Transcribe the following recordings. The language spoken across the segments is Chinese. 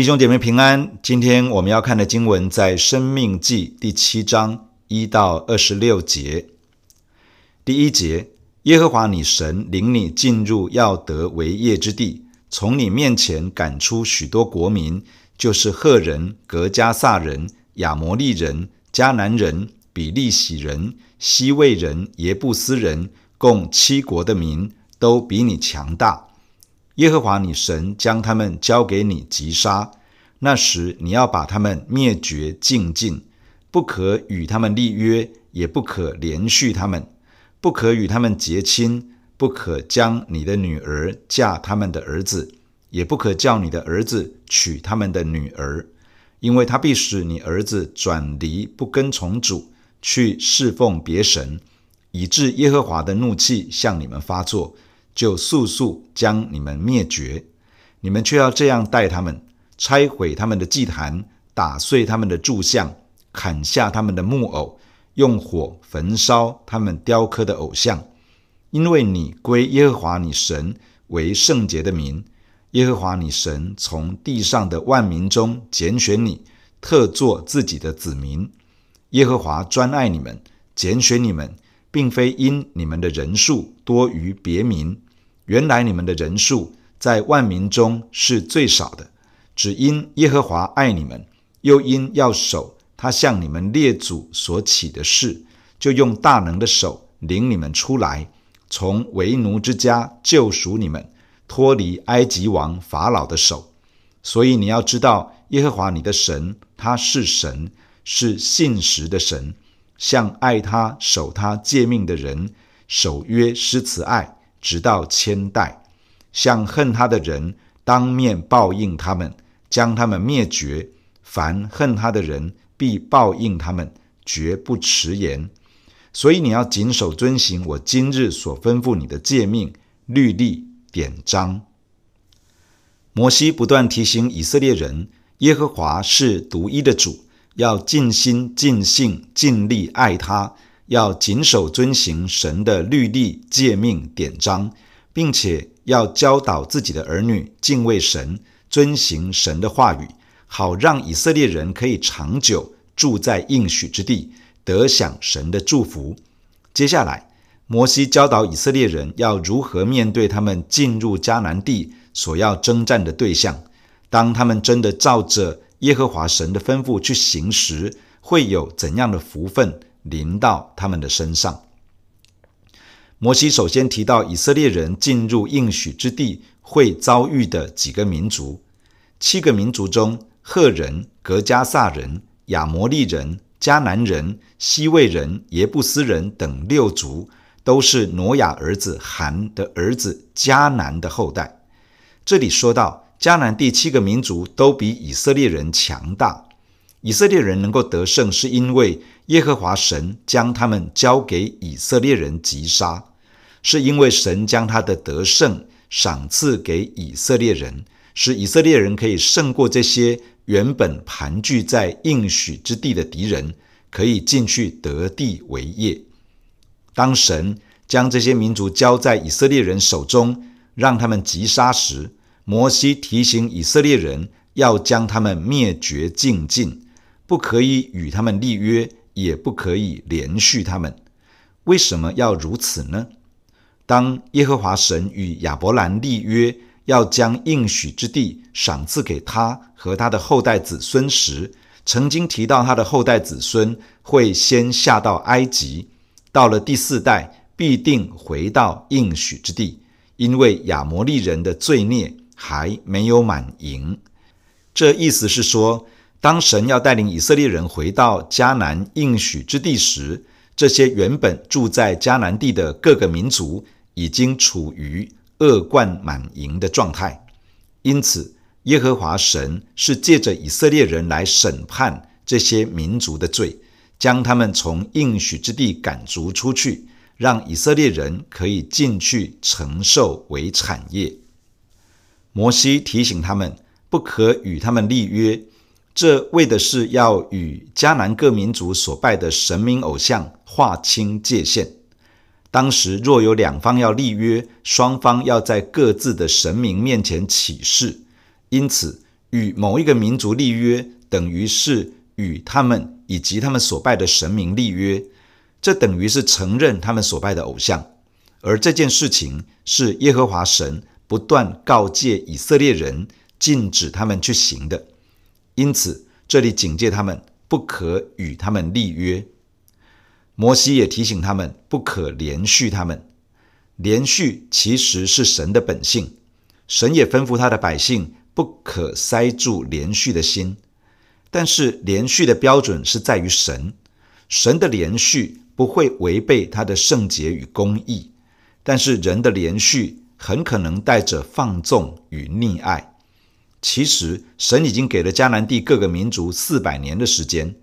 弟兄姐妹平安，今天我们要看的经文在《生命记》第七章一到二十六节。第一节：耶和华你神领你进入要得为业之地，从你面前赶出许多国民，就是赫人、格加撒人、亚摩利人、迦南人、比利洗人、西魏人、耶布斯人，共七国的民，都比你强大。耶和华你神将他们交给你击杀，那时你要把他们灭绝净尽，不可与他们立约，也不可连续他们，不可与他们结亲，不可将你的女儿嫁他们的儿子，也不可叫你的儿子娶他们的女儿，因为他必使你儿子转离不跟从主，去侍奉别神，以致耶和华的怒气向你们发作。就速速将你们灭绝，你们却要这样待他们：拆毁他们的祭坛，打碎他们的柱像，砍下他们的木偶，用火焚烧他们雕刻的偶像。因为你归耶和华你神为圣洁的民，耶和华你神从地上的万民中拣选你，特作自己的子民。耶和华专爱你们，拣选你们。并非因你们的人数多于别民，原来你们的人数在万民中是最少的，只因耶和华爱你们，又因要守他向你们列祖所起的誓，就用大能的手领你们出来，从为奴之家救赎你们，脱离埃及王法老的手。所以你要知道，耶和华你的神，他是神，是信实的神。向爱他、守他诫命的人守约施慈爱，直到千代；向恨他的人，当面报应他们，将他们灭绝。凡恨他的人，必报应他们，绝不迟延。所以你要谨守遵行我今日所吩咐你的诫命、律例、典章。摩西不断提醒以色列人，耶和华是独一的主。要尽心、尽性、尽力爱他，要谨守遵行神的律例、诫命、典章，并且要教导自己的儿女敬畏神、遵行神的话语，好让以色列人可以长久住在应许之地，得享神的祝福。接下来，摩西教导以色列人要如何面对他们进入迦南地所要征战的对象，当他们真的照着。耶和华神的吩咐去行时，会有怎样的福分临到他们的身上？摩西首先提到以色列人进入应许之地会遭遇的几个民族。七个民族中，赫人、格加撒人、亚摩利人、迦南人、西魏人、耶布斯人等六族，都是挪亚儿子含的儿子迦南的后代。这里说到。迦南第七个民族都比以色列人强大。以色列人能够得胜，是因为耶和华神将他们交给以色列人击杀，是因为神将他的得胜赏赐给以色列人，使以色列人可以胜过这些原本盘踞在应许之地的敌人，可以进去得地为业。当神将这些民族交在以色列人手中，让他们击杀时，摩西提醒以色列人要将他们灭绝净尽，不可以与他们立约，也不可以连续他们。为什么要如此呢？当耶和华神与亚伯兰立约，要将应许之地赏赐给他和他的后代子孙时，曾经提到他的后代子孙会先下到埃及，到了第四代必定回到应许之地，因为亚摩利人的罪孽。还没有满盈，这意思是说，当神要带领以色列人回到迦南应许之地时，这些原本住在迦南地的各个民族已经处于恶贯满盈的状态。因此，耶和华神是借着以色列人来审判这些民族的罪，将他们从应许之地赶逐出去，让以色列人可以进去承受为产业。摩西提醒他们，不可与他们立约，这为的是要与迦南各民族所拜的神明偶像划清界限。当时若有两方要立约，双方要在各自的神明面前起誓，因此与某一个民族立约，等于是与他们以及他们所拜的神明立约，这等于是承认他们所拜的偶像。而这件事情是耶和华神不断告诫以色列人，禁止他们去行的。因此，这里警戒他们不可与他们立约。摩西也提醒他们不可连续他们。连续其实是神的本性，神也吩咐他的百姓不可塞住连续的心。但是连续的标准是在于神，神的连续不会违背他的圣洁与公义，但是人的连续很可能带着放纵与溺爱。其实神已经给了迦南地各个民族四百年的时间，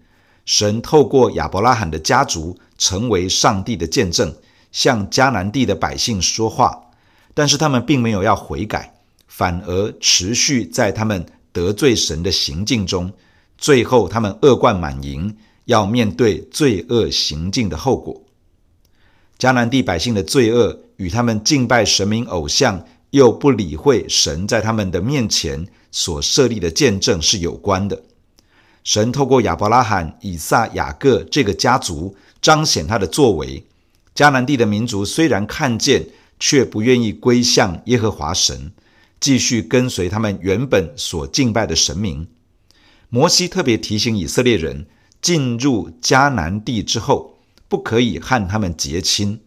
神透过亚伯拉罕的家族成为上帝的见证。向迦南地的百姓说话，但是他们并没有要悔改，反而持续在他们得罪神的行径中，最后他们恶贯满盈，要面对罪恶行径的后果。迦南地百姓的罪恶与他们敬拜神明偶像，又不理会神在他们的面前所设立的见证是有关的。神透过亚伯拉罕、以撒、雅各这个家族，彰显他的作为。迦南地的民族虽然看见，却不愿意归向耶和华神，继续跟随他们原本所敬拜的神明。摩西特别提醒以色列人，进入迦南地之后，不可以和他们结亲，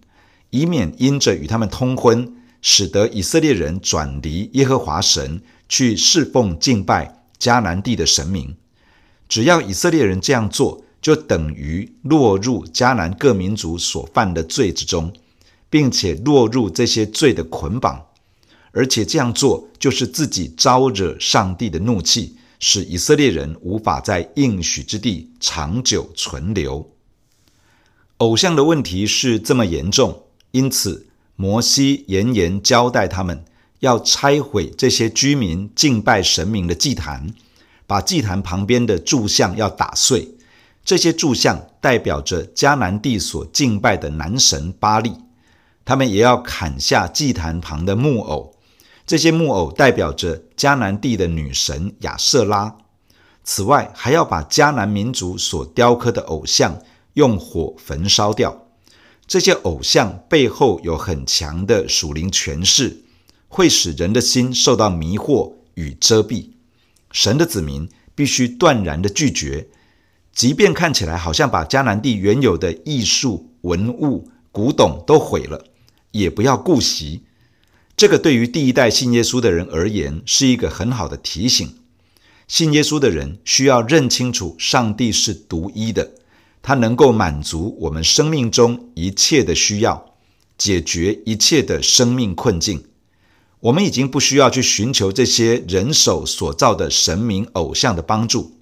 以免因着与他们通婚，使得以色列人转离耶和华神，去侍奉敬拜迦南地的神明。只要以色列人这样做，就等于落入迦南各民族所犯的罪之中，并且落入这些罪的捆绑，而且这样做就是自己招惹上帝的怒气，使以色列人无法在应许之地长久存留。偶像的问题是这么严重，因此摩西严严交代他们要拆毁这些居民敬拜神明的祭坛，把祭坛旁边的柱像要打碎。这些柱像代表着迦南地所敬拜的男神巴力，他们也要砍下祭坛旁的木偶，这些木偶代表着迦南地的女神亚舍拉。此外，还要把迦南民族所雕刻的偶像用火焚烧掉。这些偶像背后有很强的属灵权势，会使人的心受到迷惑与遮蔽。神的子民必须断然的拒绝。即便看起来好像把迦南地原有的艺术、文物、古董都毁了，也不要顾惜。这个对于第一代信耶稣的人而言是一个很好的提醒。信耶稣的人需要认清楚，上帝是独一的，他能够满足我们生命中一切的需要，解决一切的生命困境。我们已经不需要去寻求这些人手所造的神明偶像的帮助。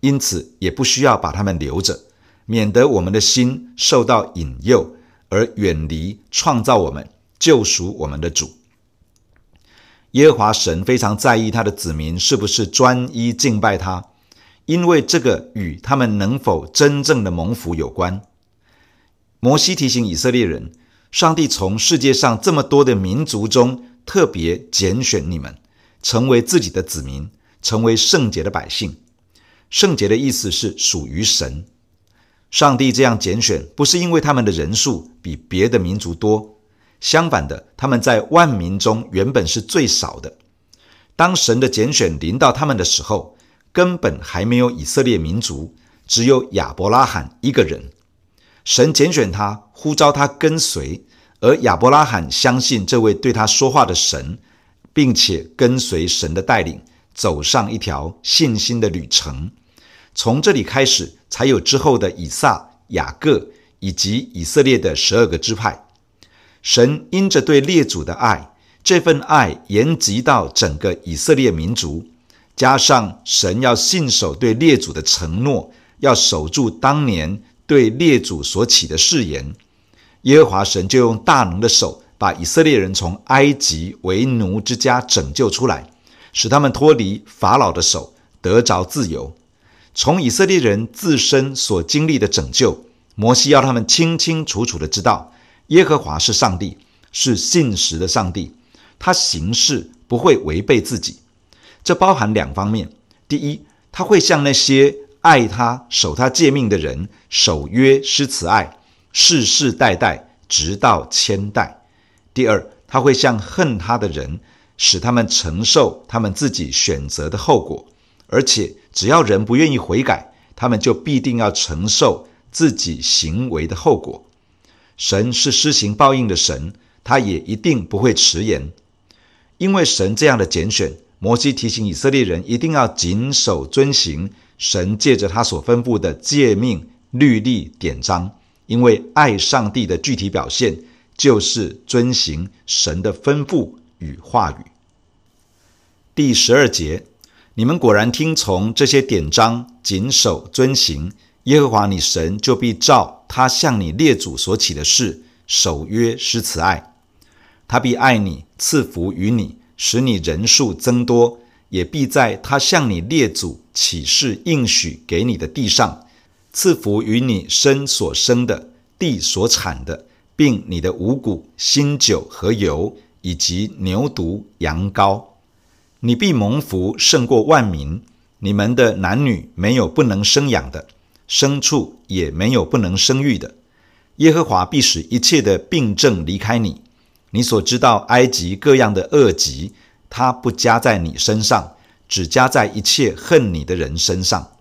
因此，也不需要把他们留着，免得我们的心受到引诱，而远离创造我们、救赎我们的主。耶和华神非常在意他的子民是不是专一敬拜他，因为这个与他们能否真正的蒙福有关。摩西提醒以色列人，上帝从世界上这么多的民族中特别拣选你们，成为自己的子民，成为圣洁的百姓。圣洁的意思是属于神。上帝这样拣选，不是因为他们的人数比别的民族多，相反的，他们在万民中原本是最少的。当神的拣选临到他们的时候，根本还没有以色列民族，只有亚伯拉罕一个人。神拣选他，呼召他跟随，而亚伯拉罕相信这位对他说话的神，并且跟随神的带领，走上一条信心的旅程。从这里开始，才有之后的以撒、雅各以及以色列的十二个支派。神因着对列祖的爱，这份爱延及到整个以色列民族，加上神要信守对列祖的承诺，要守住当年对列祖所起的誓言，耶和华神就用大能的手，把以色列人从埃及为奴之家拯救出来，使他们脱离法老的手，得着自由。从以色列人自身所经历的拯救，摩西要他们清清楚楚的知道，耶和华是上帝，是信实的上帝，他行事不会违背自己。这包含两方面：第一，他会向那些爱他、守他诫命的人守约施慈爱，世世代代直到千代；第二，他会向恨他的人，使他们承受他们自己选择的后果，而且只要人不愿意悔改，他们就必定要承受自己行为的后果。神是施行报应的神，他也一定不会迟延。因为神这样的拣选，摩西提醒以色列人一定要谨守遵行神借着他所吩咐的诫命、律例、典章，因为爱上帝的具体表现。就是遵行神的吩咐与话语。第十二节，你们果然听从这些典章，谨守遵行，耶和华你神就必照他向你列祖所起的誓，守约施慈爱。他必爱你，赐福于你，使你人数增多，也必在他向你列祖起誓应许给你的地上，赐福于你身所生的，地所产的。并你的五谷、新酒和油，以及牛犊、羊羔，你必蒙福胜过万民。你们的男女没有不能生养的，牲畜也没有不能生育的。耶和华必使一切的病症离开你。你所知道埃及各样的恶疾，他不加在你身上，只加在一切恨你的人身上。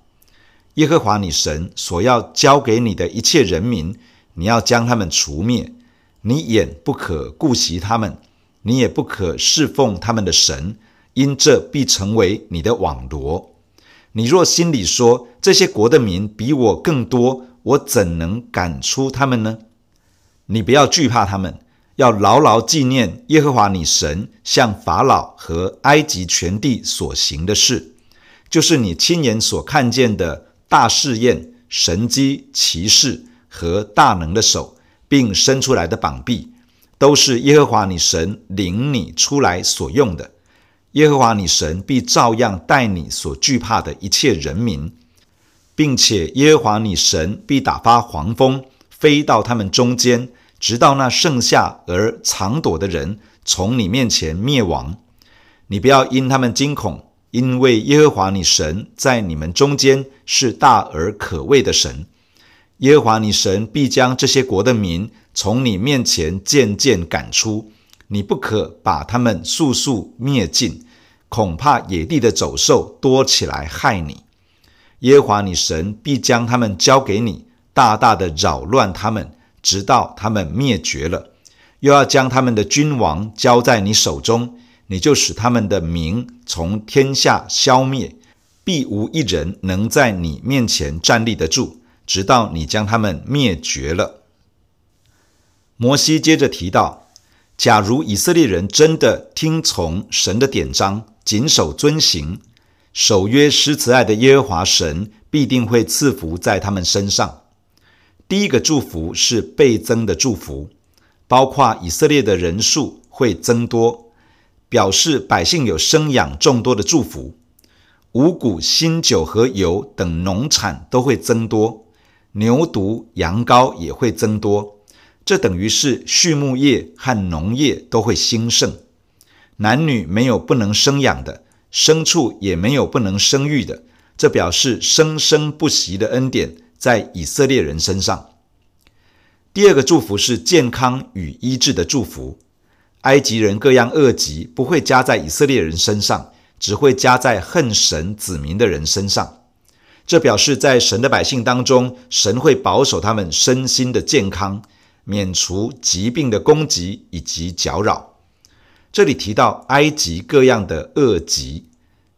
耶和华你神所要交给你的一切人民。你要将他们除灭，你眼不可顾惜他们，你也不可侍奉他们的神，因这必成为你的网罗。你若心里说，这些国的民比我更多，我怎能赶出他们呢？你不要惧怕他们，要牢牢纪念耶和华你神向法老和埃及全地所行的事，就是你亲眼所看见的大试验、神迹、奇事。和大能的手，并伸出来的膀臂，都是耶和华你神领你出来所用的。耶和华你神必照样待你所惧怕的一切人民，并且耶和华你神必打发黄蜂飞到他们中间，直到那剩下而藏躲的人从你面前灭亡。你不要因他们惊恐，因为耶和华你神在你们中间是大而可畏的神。耶和华你神必将这些国的民从你面前渐渐赶出，你不可把他们速速灭尽，恐怕野地的走兽多起来害你。耶和华你神必将他们交给你，大大的扰乱他们，直到他们灭绝了。又要将他们的君王交在你手中，你就使他们的名从天下消灭，必无一人能在你面前站立得住。直到你将他们灭绝了。摩西接着提到，假如以色列人真的听从神的典章，谨守遵行，守约施慈爱的耶和华神必定会赐福在他们身上。第一个祝福是倍增的祝福，包括以色列的人数会增多，表示百姓有生养众多的祝福。五谷、新酒和油等农产都会增多。牛犊、羊羔也会增多，这等于是畜牧业和农业都会兴盛。男女没有不能生养的，牲畜也没有不能生育的，这表示生生不息的恩典在以色列人身上。第二个祝福是健康与医治的祝福，埃及人各样恶疾不会加在以色列人身上，只会加在恨神子民的人身上。这表示，在神的百姓当中，神会保守他们身心的健康，免除疾病的攻击以及搅扰。这里提到埃及各样的恶疾，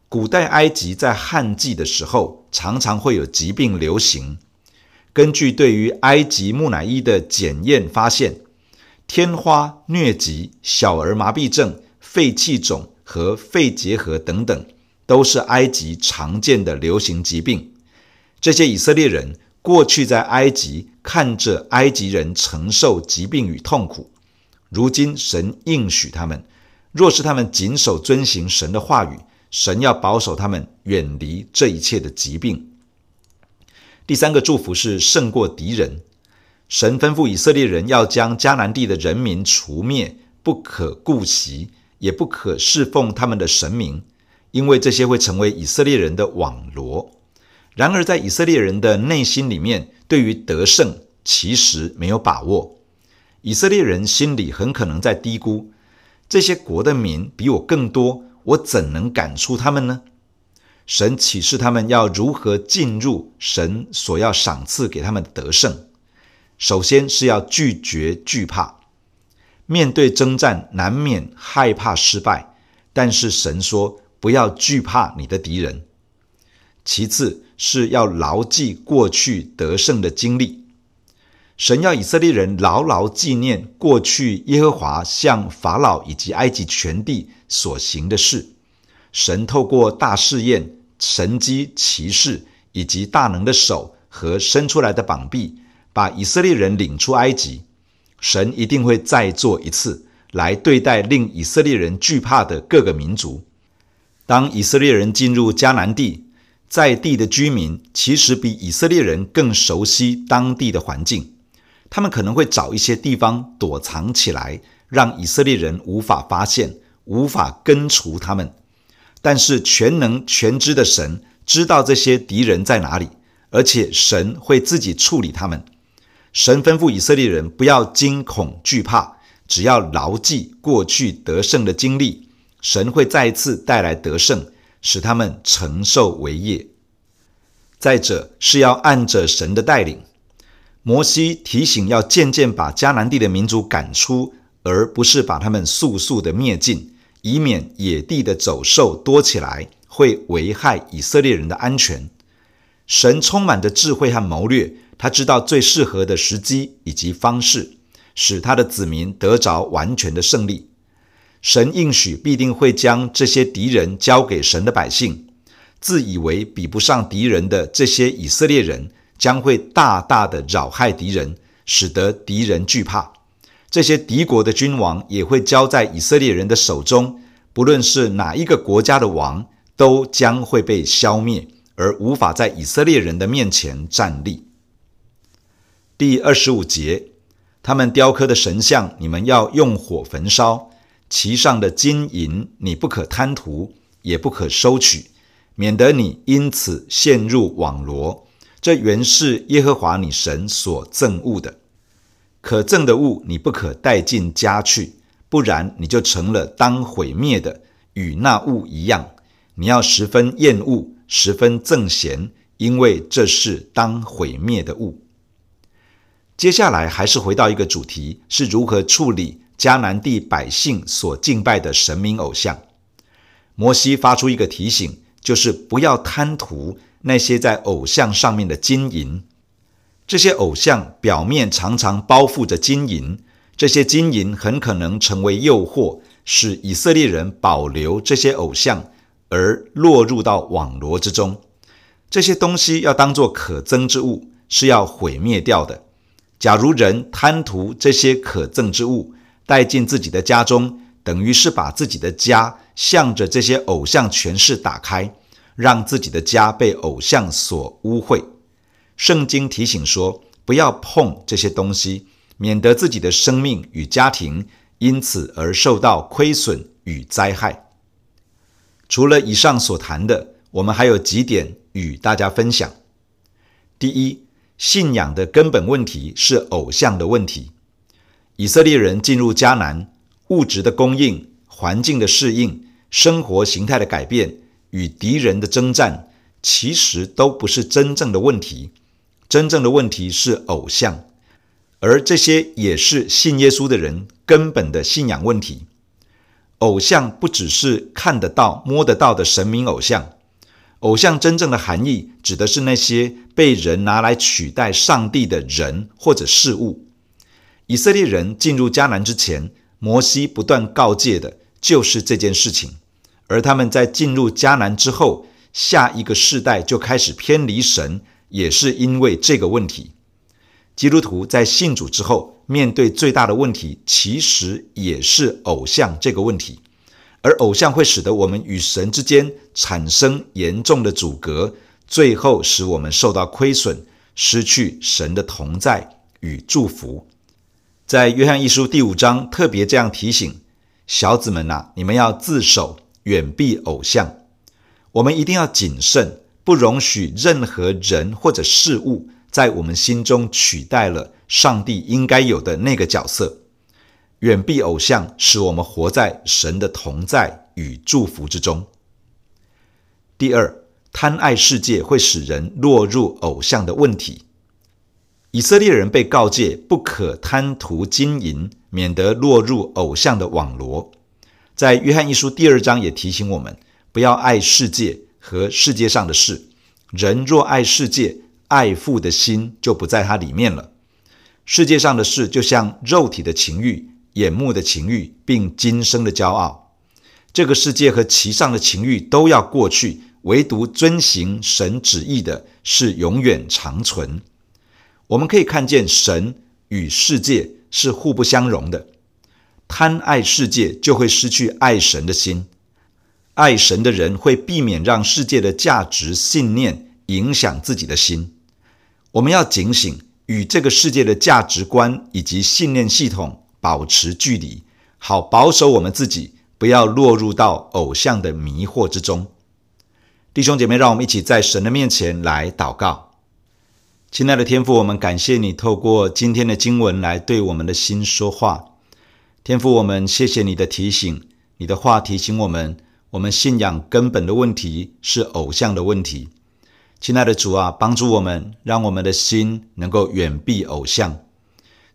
古代埃及在旱季的时候，常常会有疾病流行。根据对于埃及木乃伊的检验发现，天花、疟疾、小儿麻痹症、肺气肿和肺结核等等，都是埃及常见的流行疾病。这些以色列人过去在埃及看着埃及人承受疾病与痛苦，如今神应许他们，若是他们谨守遵行神的话语，神要保守他们远离这一切的疾病。第三个祝福是胜过敌人，神吩咐以色列人要将迦南地的人民除灭，不可顾惜，也不可侍奉他们的神明，因为这些会成为以色列人的网罗。然而，在以色列人的内心里面，对于得胜其实没有把握。以色列人心里很可能在嘀咕：这些国的民比我更多，我怎能赶出他们呢？神启示他们要如何进入神所要赏赐给他们的得胜。首先是要拒绝惧怕，面对征战难免害怕失败，但是神说不要惧怕你的敌人。其次是要牢记过去得胜的经历，神要以色列人牢牢纪念过去耶和华向法老以及埃及全地所行的事。神透过大试验、神迹、奇事以及大能的手和伸出来的膀臂，把以色列人领出埃及。神一定会再做一次，来对待令以色列人惧怕的各个民族。当以色列人进入迦南地，在地的居民其实比以色列人更熟悉当地的环境，他们可能会找一些地方躲藏起来，让以色列人无法发现、无法根除他们。但是全能全知的神知道这些敌人在哪里，而且神会自己处理他们。神吩咐以色列人不要惊恐惧怕，只要牢记过去得胜的经历，神会再一次带来得胜。使他们承受为业。再者是要按着神的带领，摩西提醒要渐渐把迦南地的民族赶出，而不是把他们速速的灭尽，以免野地的走兽多起来，会危害以色列人的安全。神充满着智慧和谋略，他知道最适合的时机以及方式，使他的子民得着完全的胜利。神应许必定会将这些敌人交给神的百姓，自以为比不上敌人的这些以色列人，将会大大的扰害敌人，使得敌人惧怕。这些敌国的君王也会交在以色列人的手中，不论是哪一个国家的王，都将会被消灭，而无法在以色列人的面前站立。第二十五节，他们雕刻的神像，你们要用火焚烧。其上的金银，你不可贪图，也不可收取，免得你因此陷入网罗。这原是耶和华你神所憎恶的。可憎的物，你不可带进家去，不然你就成了当毁灭的，与那物一样。你要十分厌恶，十分憎嫌，因为这是当毁灭的物。接下来还是回到一个主题，是如何处理。迦南地百姓所敬拜的神明偶像，摩西发出一个提醒，就是不要贪图那些在偶像上面的金银。这些偶像表面常常包覆着金银，这些金银很可能成为诱惑，使以色列人保留这些偶像，而落入到网罗之中。这些东西要当作可憎之物，是要毁灭掉的。假如人贪图这些可憎之物，带进自己的家中，等于是把自己的家向着这些偶像权势打开，让自己的家被偶像所污秽。圣经提醒说，不要碰这些东西，免得自己的生命与家庭因此而受到亏损与灾害。除了以上所谈的，我们还有几点与大家分享。第一，信仰的根本问题是偶像的问题。以色列人进入迦南，物质的供应、环境的适应、生活形态的改变与敌人的征战，其实都不是真正的问题。真正的问题是偶像，而这些也是信耶稣的人根本的信仰问题。偶像不只是看得到、摸得到的神明偶像，偶像真正的含义指的是那些被人拿来取代上帝的人或者事物。以色列人进入迦南之前，摩西不断告诫的就是这件事情。而他们在进入迦南之后，下一个世代就开始偏离神，也是因为这个问题。基督徒在信主之后，面对最大的问题，其实也是偶像这个问题。而偶像会使得我们与神之间产生严重的阻隔，最后使我们受到亏损，失去神的同在与祝福。在约翰一书第五章特别这样提醒小子们呐、你们要自守，远避偶像。我们一定要谨慎，不容许任何人或者事物在我们心中取代了上帝应该有的那个角色。远避偶像，使我们活在神的同在与祝福之中。第二，贪爱世界会使人落入偶像的问题。以色列人被告诫不可贪图金银，免得落入偶像的网罗。在约翰一书第二章也提醒我们，不要爱世界和世界上的事。人若爱世界，爱父的心就不在他里面了。世界上的事就像肉体的情欲、眼目的情欲，并今生的骄傲。这个世界和其上的情欲都要过去，唯独遵行神旨意的是永远长存。我们可以看见，神与世界是互不相容的。贪爱世界，就会失去爱神的心；爱神的人，会避免让世界的价值信念影响自己的心。我们要警醒，与这个世界的价值观以及信念系统保持距离，好保守我们自己，不要落入到偶像的迷惑之中。弟兄姐妹，让我们一起在神的面前来祷告。亲爱的天父，我们感谢你透过今天的经文来对我们的心说话。天父，我们谢谢你的提醒，你的话提醒我们，我们信仰根本的问题是偶像的问题。亲爱的主啊，帮助我们，让我们的心能够远避偶像。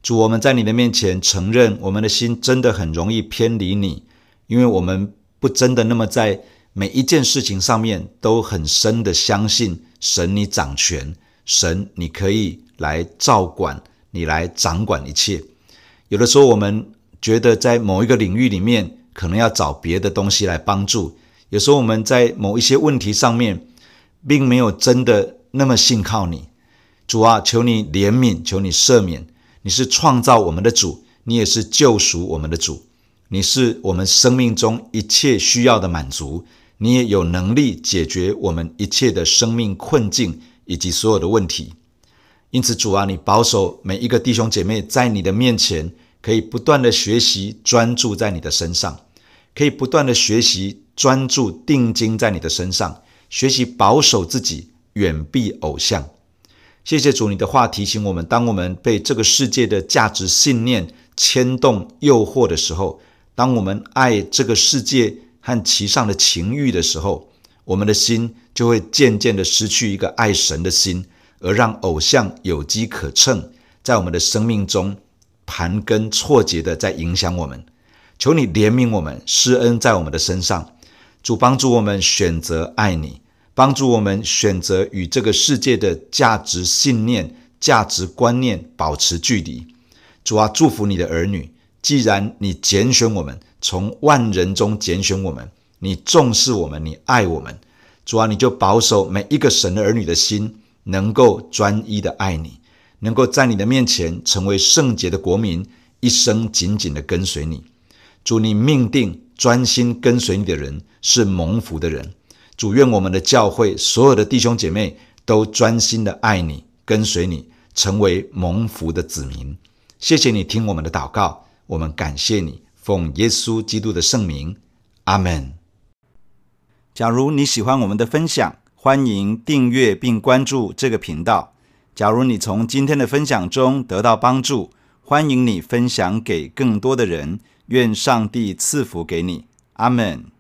主，我们在你的面前承认，我们的心真的很容易偏离你，因为我们不真的那么在每一件事情上面都很深的相信神你掌权。神，你可以来照管，你来掌管一切。有的时候，我们觉得在某一个领域里面，可能要找别的东西来帮助。有时候，我们在某一些问题上面，并没有真的那么信靠你。主啊，求你怜悯，求你赦免。你是创造我们的主，你也是救赎我们的主。你是我们生命中一切需要的满足，你也有能力解决我们一切的生命困境。以及所有的问题，因此主啊，你保守每一个弟兄姐妹在你的面前，可以不断的学习，专注在你的身上，可以不断的学习，专注定睛在你的身上，学习保守自己，远避偶像。谢谢主，你的话提醒我们，当我们被这个世界的价值信念牵动、诱惑的时候，当我们爱这个世界和其上的情欲的时候，我们的心就会渐渐的失去一个爱神的心，而让偶像有机可乘，在我们的生命中盘根错节的在影响我们。求你怜悯我们，施恩在我们的身上。主帮助我们选择爱你，帮助我们选择与这个世界的价值信念、价值观念保持距离。主啊，祝福你的儿女，既然你拣选我们，从万人中拣选我们。你重视我们，你爱我们，主啊，你就保守每一个神的儿女的心，能够专一的爱你，能够在你的面前成为圣洁的国民，一生紧紧的跟随你。主，你命定专心跟随你的人是蒙福的人。主，愿我们的教会所有的弟兄姐妹都专心的爱你，跟随你，成为蒙福的子民。谢谢你听我们的祷告，我们感谢你，奉耶稣基督的圣名，阿门。假如你喜欢我们的分享，欢迎订阅并关注这个频道。假如你从今天的分享中得到帮助，欢迎你分享给更多的人。愿上帝赐福给你。阿门。